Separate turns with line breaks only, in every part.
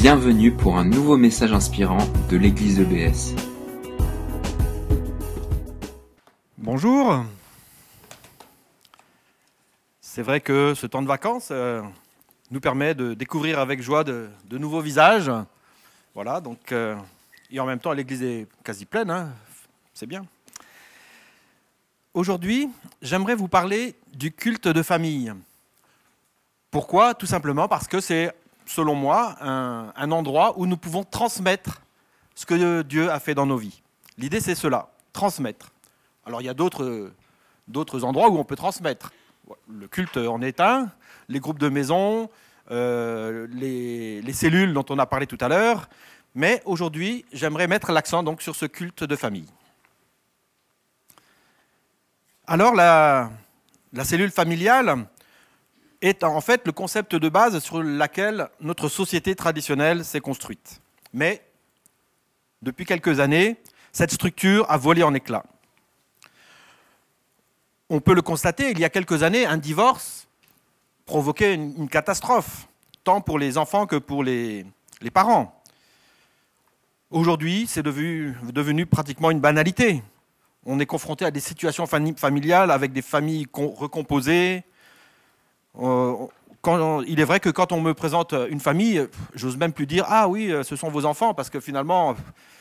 Bienvenue pour un nouveau message inspirant de l'église EBS.
Bonjour. C'est vrai que ce temps de vacances euh, nous permet de découvrir avec joie de, nouveaux visages. Voilà, donc, euh, et en même temps, l'église est quasi pleine, hein. c'est bien. Aujourd'hui, j'aimerais vous parler du culte de famille. Pourquoi? Tout simplement parce que c'est selon moi, un, endroit où nous pouvons transmettre ce que Dieu a fait dans nos vies. L'idée, c'est cela, transmettre. Alors, il y a d'autres, endroits où on peut transmettre. Le culte en est un, les groupes de maison, euh, les, les, cellules dont on a parlé tout à l'heure. Mais aujourd'hui, j'aimerais mettre l'accent donc sur ce culte de famille. Alors, la cellule familiale, est en fait le concept de base sur lequel notre société traditionnelle s'est construite. Mais depuis quelques années, cette structure a volé en éclats. On peut le constater, il y a quelques années, un divorce provoquait une, catastrophe, tant pour les enfants que pour les, parents. Aujourd'hui, c'est devenu, devenu, pratiquement une banalité. On est confronté à des situations familiales avec des familles recomposées, euh, il est vrai que quand on me présente une famille, j'ose même plus dire ah oui, ce sont vos enfants, parce que finalement,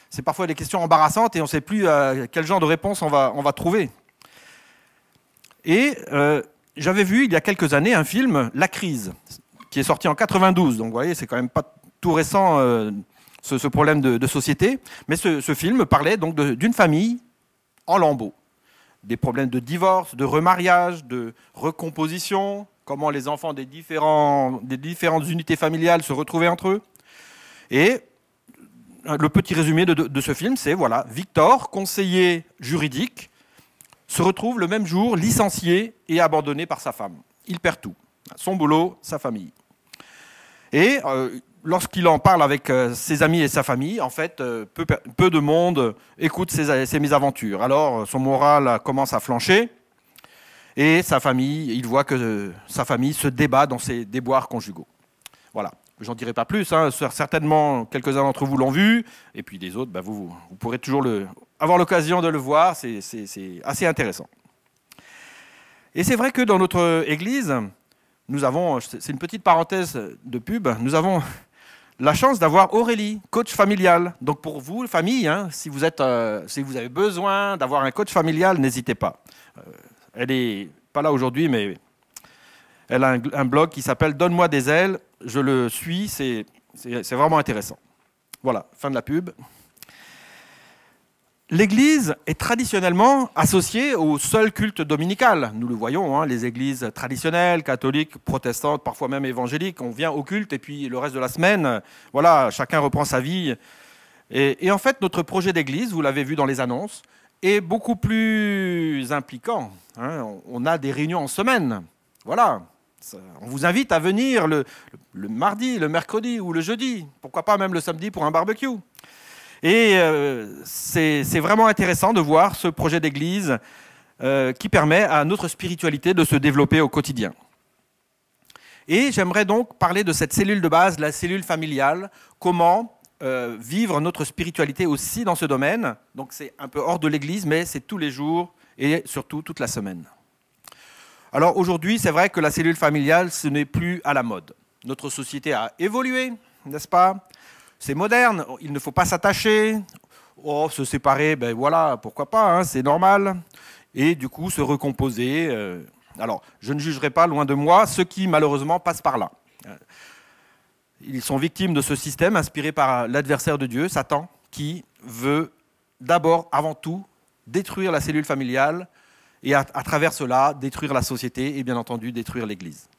c'est parfois des questions embarrassantes et on ne sait plus euh, quel genre de réponse on va, on va trouver. Et euh, j'avais vu il y a quelques années un film, La crise, qui est sorti en 92. Donc vous voyez, c'est quand même pas tout récent ce, problème de, société. Mais ce, ce, film parlait donc d'une famille en lambeaux. Des problèmes de divorce, de remariage, de recomposition, comment les enfants des, différentes unités familiales se retrouvaient entre eux. Et le petit résumé de, ce film, c'est voilà, Victor, conseiller juridique, se retrouve le même jour licencié et abandonné par sa femme. Il perd tout, son boulot, sa famille. Et euh, lorsqu'il en parle avec euh, ses amis et sa famille, en fait, euh, peu, de monde écoute ses, ses mésaventures. Alors son moral commence à flancher. Et sa famille, il voit que sa famille se débat dans ses déboires conjugaux. Voilà. J'en dirai pas plus. Hein. Certainement, quelques-uns d'entre vous l'ont vu. Et puis des autres, bah, vous, pourrez toujours avoir l'occasion de le voir. C'est assez intéressant. Et c'est vrai que dans notre église, nous avons, c'est une petite parenthèse de pub, nous avons la chance d'avoir Aurélie, coach familial. Donc pour vous, famille, hein, si, vous êtes, euh, si vous avez besoin d'avoir un coach familial, n'hésitez pas. Euh, elle est pas là aujourd'hui, mais elle a un, blog qui s'appelle Donne-moi des ailes. Je le suis, c'est vraiment intéressant. Voilà, fin de la pub. L'Église est traditionnellement associée au seul culte dominical. Nous le voyons, hein, les églises traditionnelles, catholiques, protestantes, parfois même évangéliques, on vient au culte et puis le reste de la semaine, voilà, chacun reprend sa vie. et en fait, notre projet d'église, vous l'avez vu dans les annonces, est beaucoup plus impliquant. Hein. On a des réunions en semaine. Voilà. On vous invite à venir le, mardi, le mercredi ou le jeudi. Pourquoi pas même le samedi pour un barbecue. Et euh, c'est vraiment intéressant de voir ce projet d'église euh, qui permet à notre spiritualité de se développer au quotidien. Et j'aimerais donc parler de cette cellule de base, la cellule familiale, comment euh, vivre notre spiritualité aussi dans ce domaine. Donc c'est un peu hors de l'Église, mais c'est tous les jours et surtout toute la semaine. Alors aujourd'hui, c'est vrai que la cellule familiale, ce n'est plus à la mode. Notre société a évolué, n'est-ce pas? C'est moderne, il ne faut pas s'attacher. Oh, se séparer, ben voilà, pourquoi pas, hein, c'est normal. Et du coup, se recomposer. Euh, alors, je ne jugerai pas, loin de moi, ceux qui malheureusement passent par là. Ils sont victimes de ce système inspiré par l'adversaire de Dieu, Satan, qui veut d'abord, avant tout, détruire la cellule familiale et à, travers cela détruire la société et bien entendu détruire l'Église.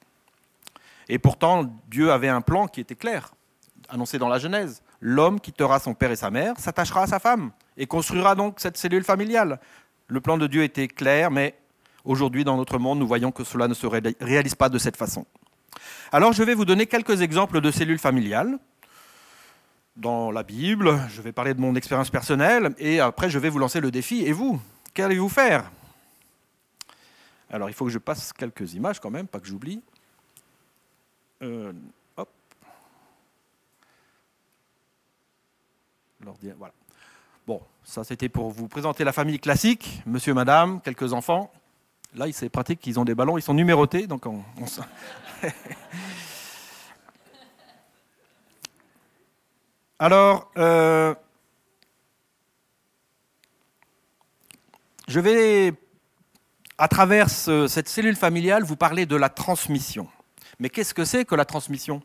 Et pourtant, Dieu avait un plan qui était clair, annoncé dans la Genèse. L'homme quittera son père et sa mère, s'attachera à sa femme et construira donc cette cellule familiale. Le plan de Dieu était clair, mais aujourd'hui dans notre monde, nous voyons que cela ne se réalise pas de cette façon. Alors je vais vous donner quelques exemples de cellules familiales dans la Bible. Je vais parler de mon expérience personnelle et après je vais vous lancer le défi. Et vous, qu'allez-vous faire? Alors il faut que je passe quelques images quand même, pas que j'oublie. Euh. Bon, ça c'était pour vous présenter la famille classique, monsieur, madame, quelques enfants. Là, c'est pratique, ils ont des ballons, ils sont numérotés, donc on, Alors, euh, je vais, à travers cette cellule familiale, vous parler de la transmission. Mais qu'est-ce que c'est que la transmission?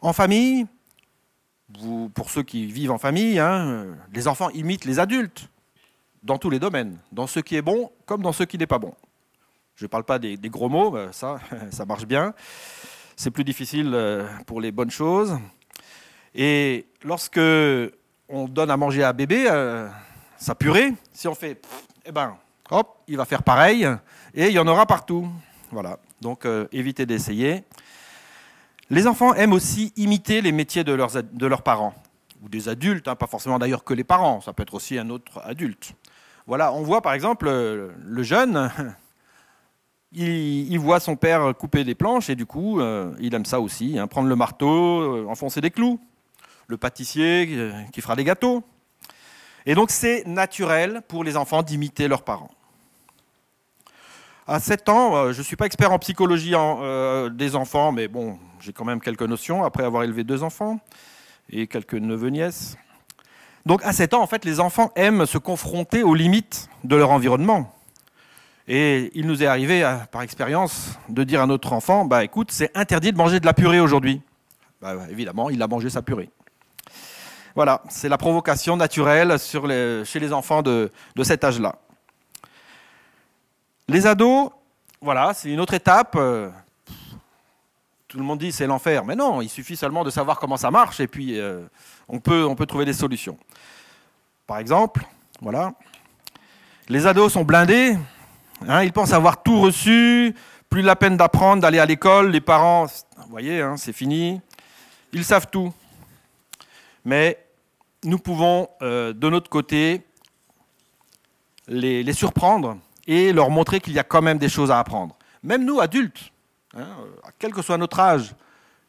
En famille, pour ceux qui vivent en famille, hein, les enfants imitent les adultes dans tous les domaines, dans ce qui est bon comme dans ce qui n'est pas bon. Je ne parle pas des, gros mots, ça, ça marche bien. C'est plus difficile euh, pour les bonnes choses. Et lorsque on donne à manger à bébé euh, sa purée, si on fait, eh ben, hop, il va faire pareil, et il y en aura partout. Voilà. Donc, euh, évitez d'essayer. Les enfants aiment aussi imiter les métiers de leurs, parents, ou des adultes, hein, pas forcément d'ailleurs que les parents, ça peut être aussi un autre adulte. Voilà, on voit par exemple le jeune, il, voit son père couper des planches et du coup, euh, il aime ça aussi, hein, prendre le marteau, euh, enfoncer des clous. Le pâtissier euh, qui fera des gâteaux. Et donc c'est naturel pour les enfants d'imiter leurs parents. À 7 ans, je ne suis pas expert en psychologie des enfants, mais bon, j'ai quand même quelques notions après avoir élevé deux enfants et quelques neveux-nièces. Donc à 7 ans, en fait, les enfants aiment se confronter aux limites de leur environnement. Et il nous est arrivé, par expérience, de dire à notre enfant, bah écoute, c'est interdit de manger de la purée aujourd'hui. Bah, évidemment, il a mangé sa purée. Voilà, c'est la provocation naturelle chez les enfants de, cet âge-là. Les ados, voilà, c'est une autre étape. Tout le monde dit c'est l'enfer, mais non, il suffit seulement de savoir comment ça marche et puis euh, on, peut, on peut trouver des solutions. Par exemple, voilà, les ados sont blindés, hein, ils pensent avoir tout reçu, plus la peine d'apprendre, d'aller à l'école, les parents, vous voyez, hein, c'est fini, ils savent tout. Mais nous pouvons, euh, de notre côté, les, surprendre et leur montrer qu'il y a quand même des choses à apprendre. Même nous, adultes, hein, quel que soit notre âge,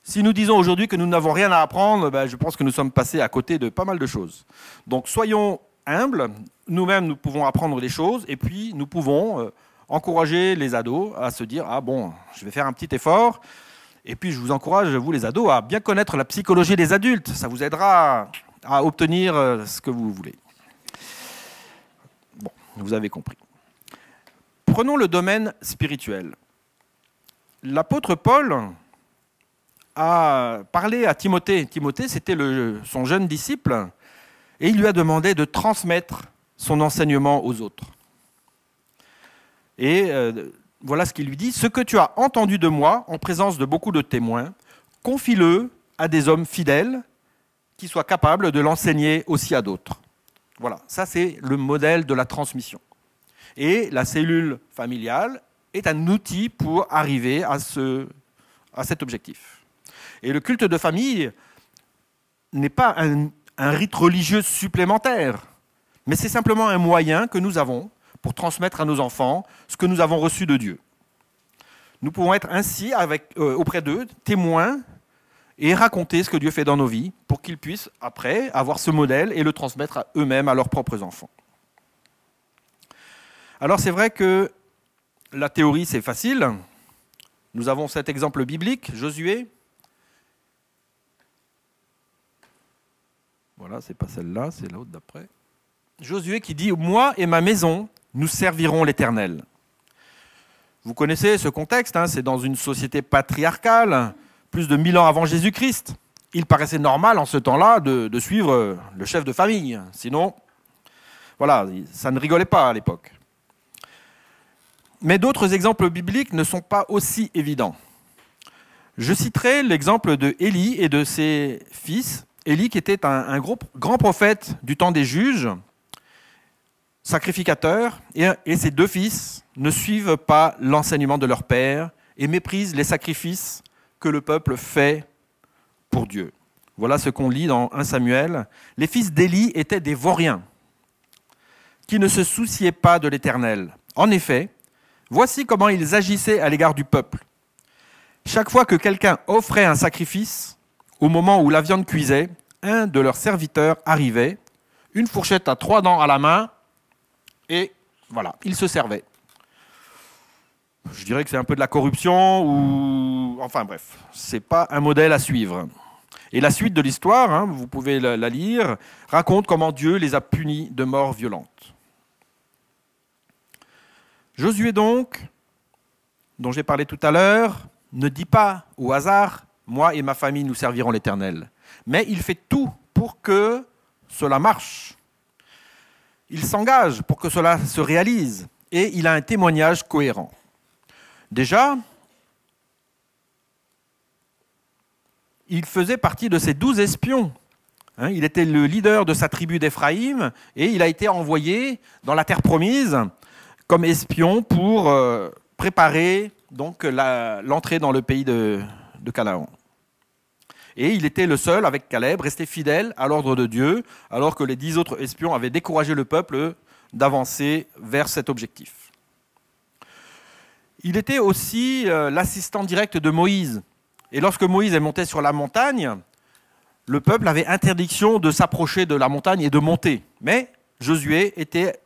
si nous disons aujourd'hui que nous n'avons rien à apprendre, ben, je pense que nous sommes passés à côté de pas mal de choses. Donc soyons humbles, nous-mêmes nous pouvons apprendre des choses et puis nous pouvons euh, encourager les ados à se dire ah bon, je vais faire un petit effort. Et puis je vous encourage, vous les ados, à bien connaître la psychologie des adultes. Ça vous aidera à obtenir euh, ce que vous voulez. Bon, vous avez compris. Prenons le domaine spirituel. L'apôtre Paul a parlé à Timothée. Timothée, c'était son jeune disciple, et il lui a demandé de transmettre son enseignement aux autres. Et euh, voilà ce qu'il lui dit. Ce que tu as entendu de moi en présence de beaucoup de témoins, confie-le à des hommes fidèles qui soient capables de l'enseigner aussi à d'autres. Voilà, ça c'est le modèle de la transmission. Et la cellule familiale est un outil pour arriver à, ce, à cet objectif. Et le culte de famille n'est pas un, rite religieux supplémentaire, mais c'est simplement un moyen que nous avons pour transmettre à nos enfants ce que nous avons reçu de Dieu. Nous pouvons être ainsi euh, auprès d'eux témoins et raconter ce que Dieu fait dans nos vies pour qu'ils puissent après avoir ce modèle et le transmettre à eux-mêmes, à leurs propres enfants. Alors c'est vrai que la théorie c'est facile. Nous avons cet exemple biblique, Josué, Voilà, c'est pas celle-là, c'est l'autre d'après. Josué qui dit Moi et ma maison, nous servirons l'Éternel. Vous connaissez ce contexte, hein, c'est dans une société patriarcale, plus de 1000 ans avant Jésus-Christ. Il paraissait normal en ce temps-là de, suivre le chef de famille. Sinon, voilà, ça ne rigolait pas à l'époque. Mais d'autres exemples bibliques ne sont pas aussi évidents. Je citerai l'exemple de Élie et de ses fils Élie, qui était un, grand prophète du temps des juges, sacrificateur, et, ses deux fils ne suivent pas l'enseignement de leur père et méprisent les sacrifices que le peuple fait pour Dieu. Voilà ce qu'on lit dans 1 Samuel. Les fils d'Élie étaient des vauriens qui ne se souciaient pas de l'Éternel. En effet, voici comment ils agissaient à l'égard du peuple. Chaque fois que quelqu'un offrait un sacrifice, au moment où la viande cuisait, un de leurs serviteurs arrivait, une fourchette à trois dents à la main, et voilà, il se servait. Je dirais que c'est un peu de la corruption ou. Enfin bref, c'est pas un modèle à suivre. Et la suite de l'histoire, hein, vous pouvez la, lire, raconte comment Dieu les a punis de mort violente. Josué donc, dont j'ai parlé tout à l'heure, ne dit pas au hasard, moi et ma famille nous servirons l'Éternel. Mais il fait tout pour que cela marche. Il s'engage pour que cela se réalise et il a un témoignage cohérent. Déjà, il faisait partie de ces douze espions. Hein, il était le leader de sa tribu d'Éphraïm et il a été envoyé dans la terre promise comme espion pour euh, préparer donc l'entrée dans le pays de, Canaan. Et il était le seul, avec Caleb, resté fidèle à l'ordre de Dieu, alors que les dix autres espions avaient découragé le peuple d'avancer vers cet objectif. Il était aussi euh, l'assistant direct de Moïse. Et lorsque Moïse est monté sur la montagne, le peuple avait interdiction de s'approcher de la montagne et de monter. Mais Josué était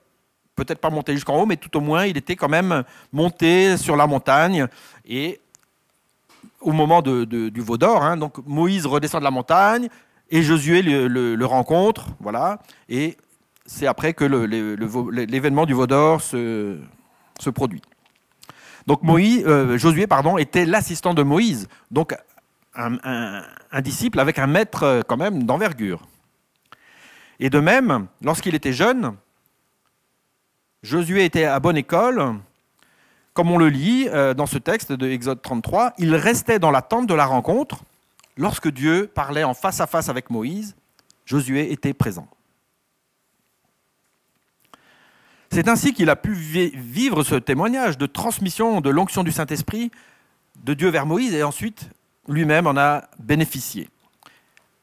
peut-être pas monté jusqu'en haut, mais tout au moins il était quand même monté sur la montagne et au moment du veau d'or. Hein, donc Moïse redescend de la montagne et Josué le, rencontre, voilà. Et c'est après que l'événement du veau d'or se, produit. Donc Moïse, euh, Josué pardon, était l'assistant de Moïse, donc un, un, disciple avec un maître euh, quand même d'envergure. Et de même, lorsqu'il était jeune, Josué était à bonne école, comme on le lit euh, dans ce texte de Exode 33, il restait dans l'attente de la rencontre. Lorsque Dieu parlait en face à face avec Moïse, Josué était présent. C'est ainsi qu'il a pu vivre ce témoignage de transmission de l'onction du Saint-Esprit de Dieu vers Moïse et ensuite lui-même en a bénéficié.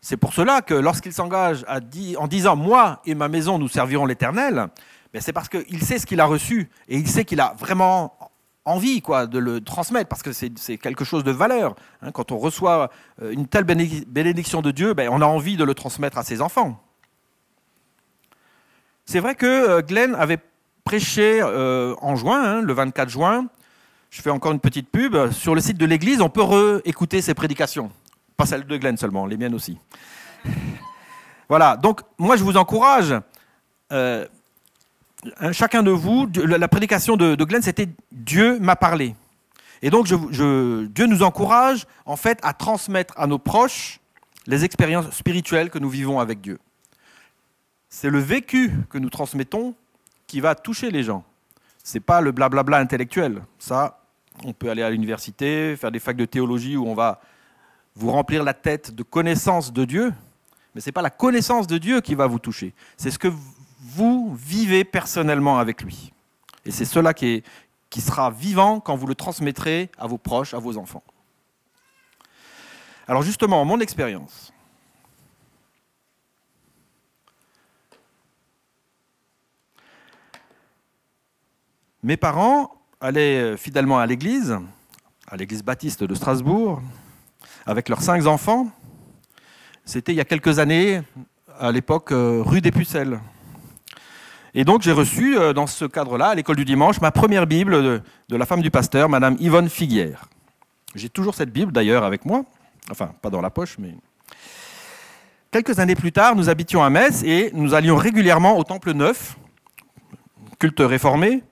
C'est pour cela que lorsqu'il s'engage en disant Moi et ma maison, nous servirons l'Éternel, c'est parce qu'il sait ce qu'il a reçu et il sait qu'il a vraiment envie quoi, de le transmettre parce que c'est quelque chose de valeur. Hein. quand on reçoit euh, une telle bénédiction de Dieu, ben, on a envie de le transmettre à ses enfants. C'est vrai que euh, Glenn avait prêché euh, en juin, hein, le 24 juin. Je fais encore une petite pub. Sur le site de l'église, on peut écouter ses prédications. Pas celles de Glenn seulement, les miennes aussi. voilà, donc moi je vous encourage. Chacun de vous, la prédication de, Glenn, c'était Dieu m'a parlé. Et donc, Dieu nous encourage, en fait, à transmettre à nos proches les expériences spirituelles que nous vivons avec Dieu. C'est le vécu que nous transmettons qui va toucher les gens. Ce n'est pas le blablabla intellectuel. Ça, on peut aller à l'université, faire des facs de théologie où on va vous remplir la tête de connaissances de Dieu, mais ce n'est pas la connaissance de Dieu qui va vous toucher. C'est ce que vous vivez personnellement avec lui. Et c'est cela qui, sera vivant quand vous le transmettrez à vos proches, à vos enfants. Alors justement, mon expérience. Mes parents allaient fidèlement à l'église, à l'église baptiste de Strasbourg, avec leurs cinq enfants. C'était il y a quelques années, à l'époque euh, rue des Pucelles. Et donc j'ai reçu euh, dans ce cadre-là, à l'école du dimanche, ma première Bible de, la femme du pasteur, Madame Yvonne Figuière. J'ai toujours cette Bible d'ailleurs avec moi, enfin pas dans la poche, mais... Quelques années plus tard, nous habitions à Metz et nous allions régulièrement au Temple Neuf, culte réformé.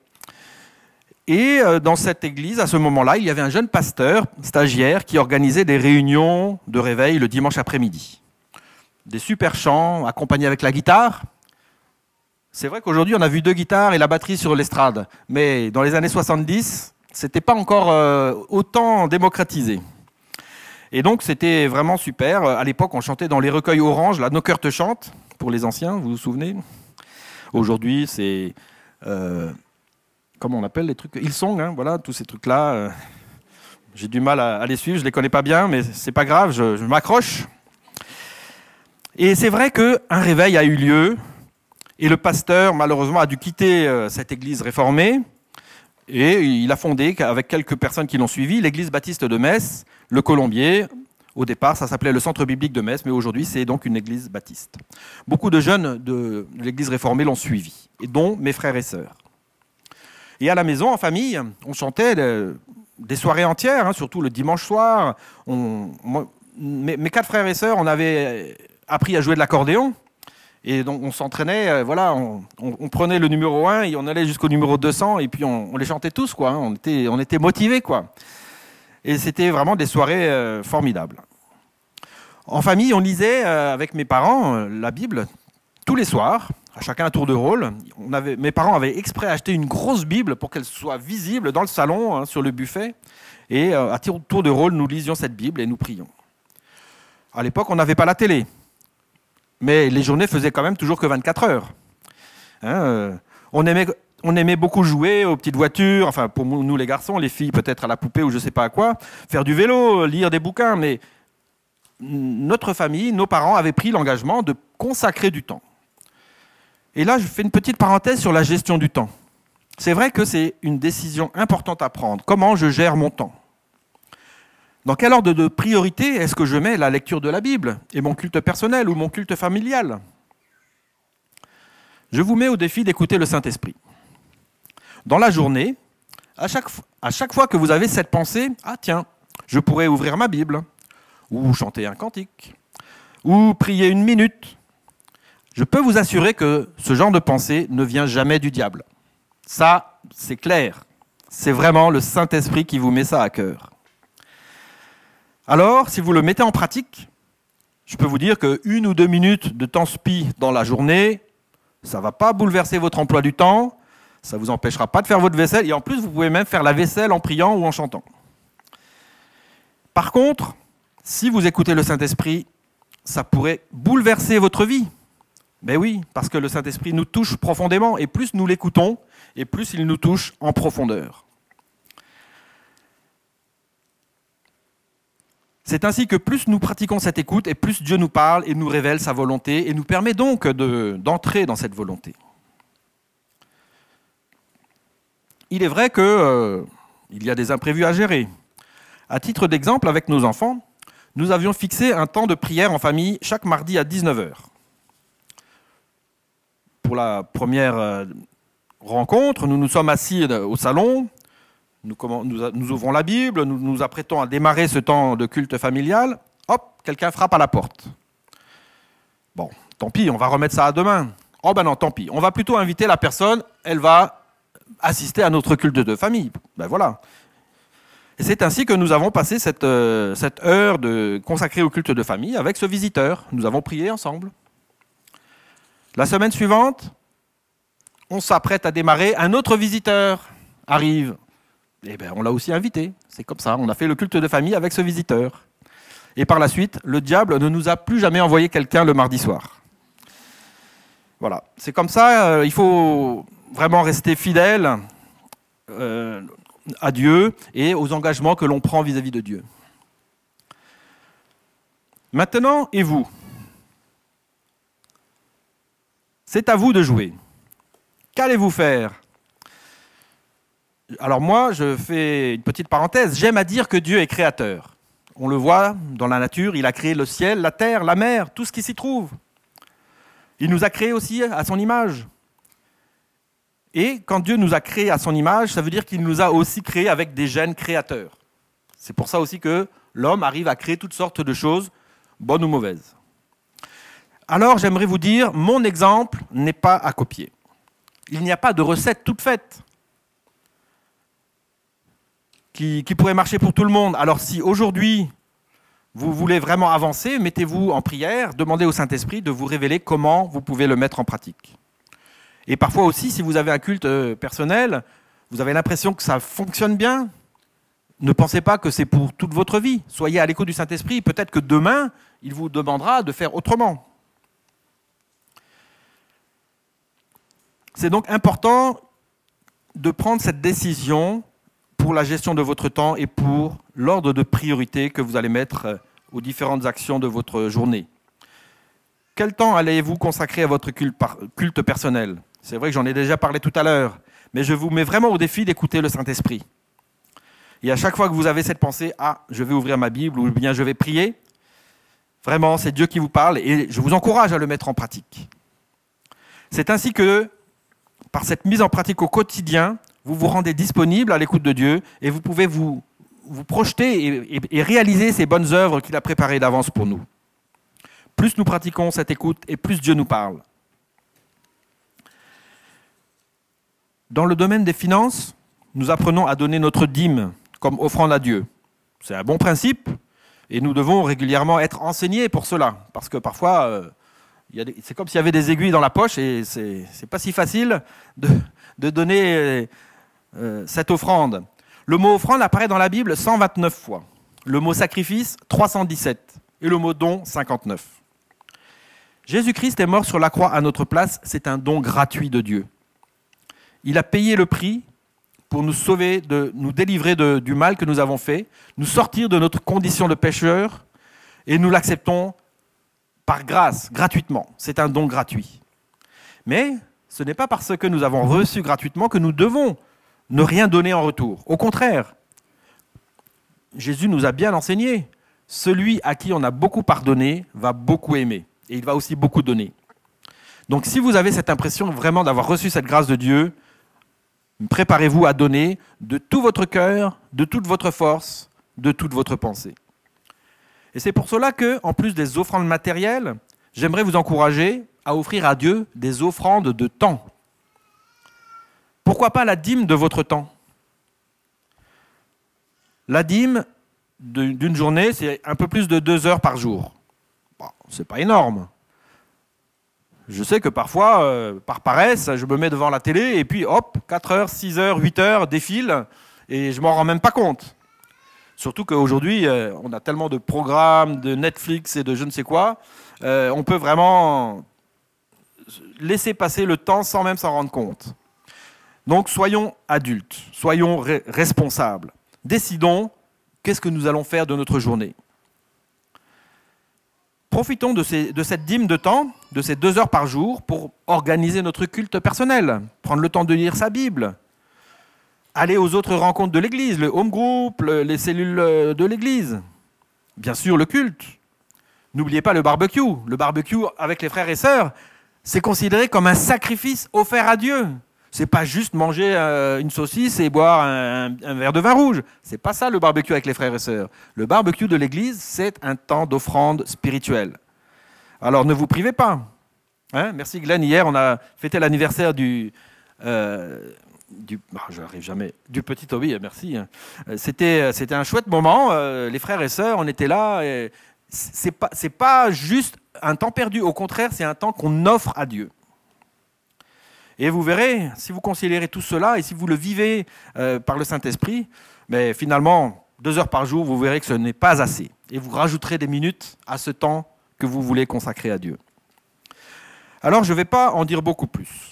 Et euh, dans cette église, à ce moment-là, il y avait un jeune pasteur, stagiaire, qui organisait des réunions de réveil le dimanche après-midi. Des super chants accompagnés avec la guitare, c'est vrai qu'aujourd'hui, on a vu deux guitares et la batterie sur l'estrade. Mais dans les années 70, c'était pas encore euh, autant démocratisé. Et donc, c'était vraiment super. À l'époque, on chantait dans les recueils orange, là, Nos cœurs te chantent, pour les anciens, vous vous souvenez? Aujourd'hui, c'est. Euh, comment on appelle les trucs? Hillsong, hein, voilà, tous ces trucs-là. Euh, j'ai du mal à, les suivre, je les connais pas bien, mais c'est pas grave, je m'accroche. Et c'est vrai qu'un réveil a eu lieu et le pasteur, malheureusement, a dû quitter euh, cette église réformée. Et il a fondé, avec quelques personnes qui l'ont suivi, l'église baptiste de Metz, le Colombier, Au départ, ça s'appelait le Centre biblique de Metz, mais aujourd'hui, c'est donc une église baptiste. Beaucoup de jeunes de l'église réformée l'ont suivi, et dont mes frères et sœurs. Et à la maison, en famille, on chantait des soirées entières, hein, surtout le dimanche soir. mes, quatre frères et sœurs, on avait appris à jouer de l'accordéon. Et donc on s'entraînait, euh, voilà, on, prenait le numéro 1 et on allait jusqu'au numéro 200 et puis on, les chantait tous, quoi. Hein. on, était, on était motivés, quoi. Et c'était vraiment des soirées euh, formidables. En famille, on lisait euh, avec mes parents la Bible tous les soirs, à chacun un tour de rôle. Mes parents avaient exprès acheté une grosse Bible pour qu'elle soit visible dans le salon, hein, sur le buffet. Et à tour de rôle, nous lisions cette Bible et nous prions. À l'époque, on n'avait pas la télé. Mais les journées faisaient quand même toujours que 24 heures. Hein, on aimait on aimait beaucoup jouer aux petites voitures, enfin pour nous les garçons, les filles peut-être à la poupée ou je ne sais pas à quoi, faire du vélo, lire des bouquins, mais notre famille, nos parents avaient pris l'engagement de consacrer du temps. Et là, je fais une petite parenthèse sur la gestion du temps. C'est vrai que c'est une décision importante à prendre. Comment je gère mon temps? Dans quel ordre de priorité est-ce que je mets la lecture de la Bible et mon culte personnel ou mon culte familial? Je vous mets au défi d'écouter le Saint-Esprit dans la journée, à chaque, fois que vous avez cette pensée, ah tiens, je pourrais ouvrir ma Bible, ou chanter un cantique, ou prier une minute, je peux vous assurer que ce genre de pensée ne vient jamais du diable. Ça, c'est clair. C'est vraiment le Saint-Esprit qui vous met ça à cœur. Alors, si vous le mettez en pratique, je peux vous dire qu'une ou deux minutes de temps spi dans la journée, ça ne va pas bouleverser votre emploi du temps, ça ne vous empêchera pas de faire votre vaisselle. Et en plus, vous pouvez même faire la vaisselle en priant ou en chantant. Par contre, si vous écoutez le Saint-Esprit, ça pourrait bouleverser votre vie. Ben oui, parce que le Saint-Esprit nous touche profondément. Et plus nous l'écoutons, et plus il nous touche en profondeur. C'est ainsi que plus nous pratiquons cette écoute, et plus Dieu nous parle et nous révèle sa volonté, et nous permet donc d'entrer dans cette volonté. il est vrai qu'il euh, y a des imprévus à gérer. À titre d'exemple, avec nos enfants, nous avions fixé un temps de prière en famille chaque mardi à 19h. Pour la première euh, rencontre, nous nous sommes assis au salon, nous, ouvrons la Bible, nous nous apprêtons à démarrer ce temps de culte familial. Hop, quelqu'un frappe à la porte. Bon, tant pis, on va remettre ça à demain. Oh ben non, tant pis. On va plutôt inviter la personne, elle va assister à notre culte de famille. Ben voilà. Et c'est ainsi que nous avons passé cette, euh, cette heure de, consacrée au culte de famille avec ce visiteur. Nous avons prié ensemble. La semaine suivante, on s'apprête à démarrer. Un autre visiteur arrive. Eh bien, on l'a aussi invité. C'est comme ça. On a fait le culte de famille avec ce visiteur. Et par la suite, le diable ne nous a plus jamais envoyé quelqu'un le mardi soir. Voilà. C'est comme ça. Euh, il faut vraiment rester fidèle euh, à Dieu et aux engagements que l'on prend vis-à-vis de Dieu. Maintenant, et vous? C'est à vous de jouer. Qu'allez-vous faire? Alors moi, je fais une petite parenthèse. J'aime à dire que Dieu est créateur. On le voit dans la nature, il a créé le ciel, la terre, la mer, tout ce qui s'y trouve. Il nous a créés aussi à son image. Et quand Dieu nous a créés à son image, ça veut dire qu'il nous a aussi créés avec des gènes créateurs. C'est pour ça aussi que l'homme arrive à créer toutes sortes de choses, bonnes ou mauvaises. Alors j'aimerais vous dire, mon exemple n'est pas à copier. Il n'y a pas de recette toute faite qui, pourrait marcher pour tout le monde. Alors si aujourd'hui vous voulez vraiment avancer, mettez-vous en prière, demandez au Saint-Esprit de vous révéler comment vous pouvez le mettre en pratique. Et parfois aussi, si vous avez un culte euh, personnel, vous avez l'impression que ça fonctionne bien. Ne pensez pas que c'est pour toute votre vie. Soyez à l'écho du Saint-Esprit. Peut-être que demain, il vous demandera de faire autrement. C'est donc important de prendre cette décision pour la gestion de votre temps et pour l'ordre de priorité que vous allez mettre euh, aux différentes actions de votre journée. Quel temps allez-vous consacrer à votre culte personnel? C'est vrai que j'en ai déjà parlé tout à l'heure, mais je vous mets vraiment au défi d'écouter le Saint-Esprit. Et à chaque fois que vous avez cette pensée, ah, je vais ouvrir ma Bible ou bien je vais prier, Vraiment, c'est Dieu qui vous parle et je vous encourage à le mettre en pratique. C'est ainsi que, par cette mise en pratique au quotidien, vous vous rendez disponible à l'écoute de Dieu et vous pouvez vous, vous projeter et, réaliser ces bonnes œuvres qu'il a préparées d'avance pour nous. Plus nous pratiquons cette écoute et plus Dieu nous parle. Dans le domaine des finances, nous apprenons à donner notre dîme comme offrande à Dieu. C'est un bon principe et nous devons régulièrement être enseignés pour cela. Parce que parfois, euh, c'est comme s'il y avait des aiguilles dans la poche et c'est n'est pas si facile de, donner euh, cette offrande. Le mot offrande apparaît dans la Bible 129 fois. Le mot sacrifice 317 et le mot don 59. Jésus-Christ est mort sur la croix à notre place, c'est un don gratuit de Dieu. Il a payé le prix pour nous sauver, de, nous délivrer du mal que nous avons fait, nous sortir de notre condition de pécheur, et nous l'acceptons par grâce, gratuitement. C'est un don gratuit. Mais ce n'est pas parce que nous avons reçu gratuitement que nous devons ne rien donner en retour. Au contraire, Jésus nous a bien enseigné, celui à qui on a beaucoup pardonné va beaucoup aimer, et il va aussi beaucoup donner. Donc si vous avez cette impression vraiment d'avoir reçu cette grâce de Dieu, Préparez-vous à donner de tout votre cœur, de toute votre force, de toute votre pensée. Et c'est pour cela que, en plus des offrandes matérielles, j'aimerais vous encourager à offrir à Dieu des offrandes de temps. Pourquoi pas la dîme de votre temps? La dîme d'une journée, c'est un peu plus de deux heures par jour. Bon, c'est pas énorme. Je sais que parfois, euh, par paresse, je me mets devant la télé et puis hop, 4 heures, 6 heures, 8 heures défilent et je m'en rends même pas compte. Surtout qu'aujourd'hui, euh, on a tellement de programmes, de Netflix et de je ne sais quoi, euh, on peut vraiment laisser passer le temps sans même s'en rendre compte. Donc soyons adultes, soyons responsables. Décidons qu'est-ce que nous allons faire de notre journée. Profitons de, cette dîme de temps, de ces deux heures par jour, pour organiser notre culte personnel, prendre le temps de lire sa Bible, aller aux autres rencontres de l'Église, le home group, les cellules euh, de l'Église, bien sûr le culte. N'oubliez pas le barbecue. Le barbecue avec les frères et sœurs, c'est considéré comme un sacrifice offert à Dieu. C'est pas juste manger euh, une saucisse et boire un, verre de vin rouge. C'est pas ça le barbecue avec les frères et sœurs. Le barbecue de l'Église, c'est un temps d'offrande spirituelle. Alors ne vous privez pas. Hein Merci Glenn. Hier, on a fêté l'anniversaire du, euh, du, bah, du petit Toby. Merci. Hein. C'était, c'était un chouette moment. Euh, les frères et sœurs, on était là. Et c'est c'est pas juste un temps perdu. Au contraire, c'est un temps qu'on offre à Dieu. Et vous verrez, si vous considérez tout cela et si vous le vivez euh, par le Saint-Esprit, mais finalement, deux heures par jour, vous verrez que ce n'est pas assez. Et vous rajouterez des minutes à ce temps que vous voulez consacrer à Dieu. Alors, je ne vais pas en dire beaucoup plus.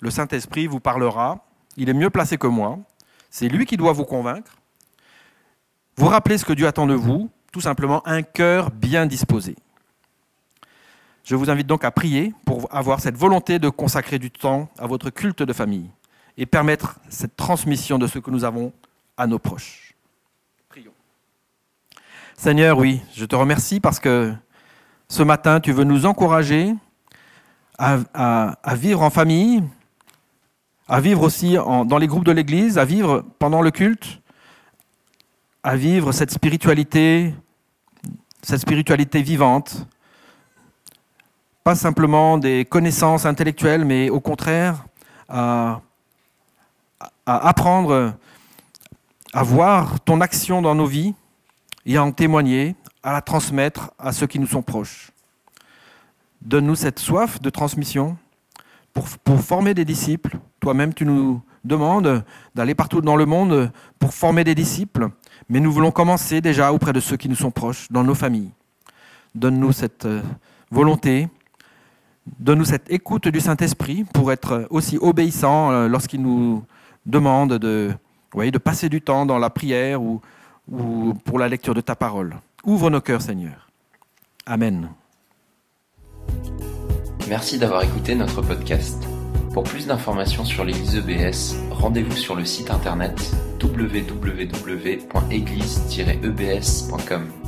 Le Saint-Esprit vous parlera. Il est mieux placé que moi. C'est lui qui doit vous convaincre. Vous rappelez ce que Dieu attend de vous, tout simplement un cœur bien disposé. Je vous invite donc à prier avoir cette volonté de consacrer du temps à votre culte de famille et permettre cette transmission de ce que nous avons à nos proches. Prions. Seigneur, oui, je te remercie parce que ce matin, tu veux nous encourager à, vivre en famille, à vivre aussi dans les groupes de l'Église, à vivre pendant le culte, à vivre cette spiritualité, cette spiritualité vivante simplement des connaissances intellectuelles, mais au contraire à, apprendre à voir ton action dans nos vies et à en témoigner, à la transmettre à ceux qui nous sont proches. Donne-nous cette soif de transmission pour, pour former des disciples. Toi-même, tu nous demandes d'aller partout dans le monde pour former des disciples, mais nous voulons commencer déjà auprès de ceux qui nous sont proches, dans nos familles. Donne-nous cette euh, volonté Donne-nous cette écoute du Saint-Esprit pour être aussi obéissant euh, lorsqu'il nous demande de, de passer du temps dans la prière ou, ou pour la lecture de ta parole. Ouvre nos cœurs, Seigneur. Amen.
Merci d'avoir écouté notre podcast. Pour plus d'informations sur l'Église EBS, rendez-vous sur le site internet www.église-ebs.com.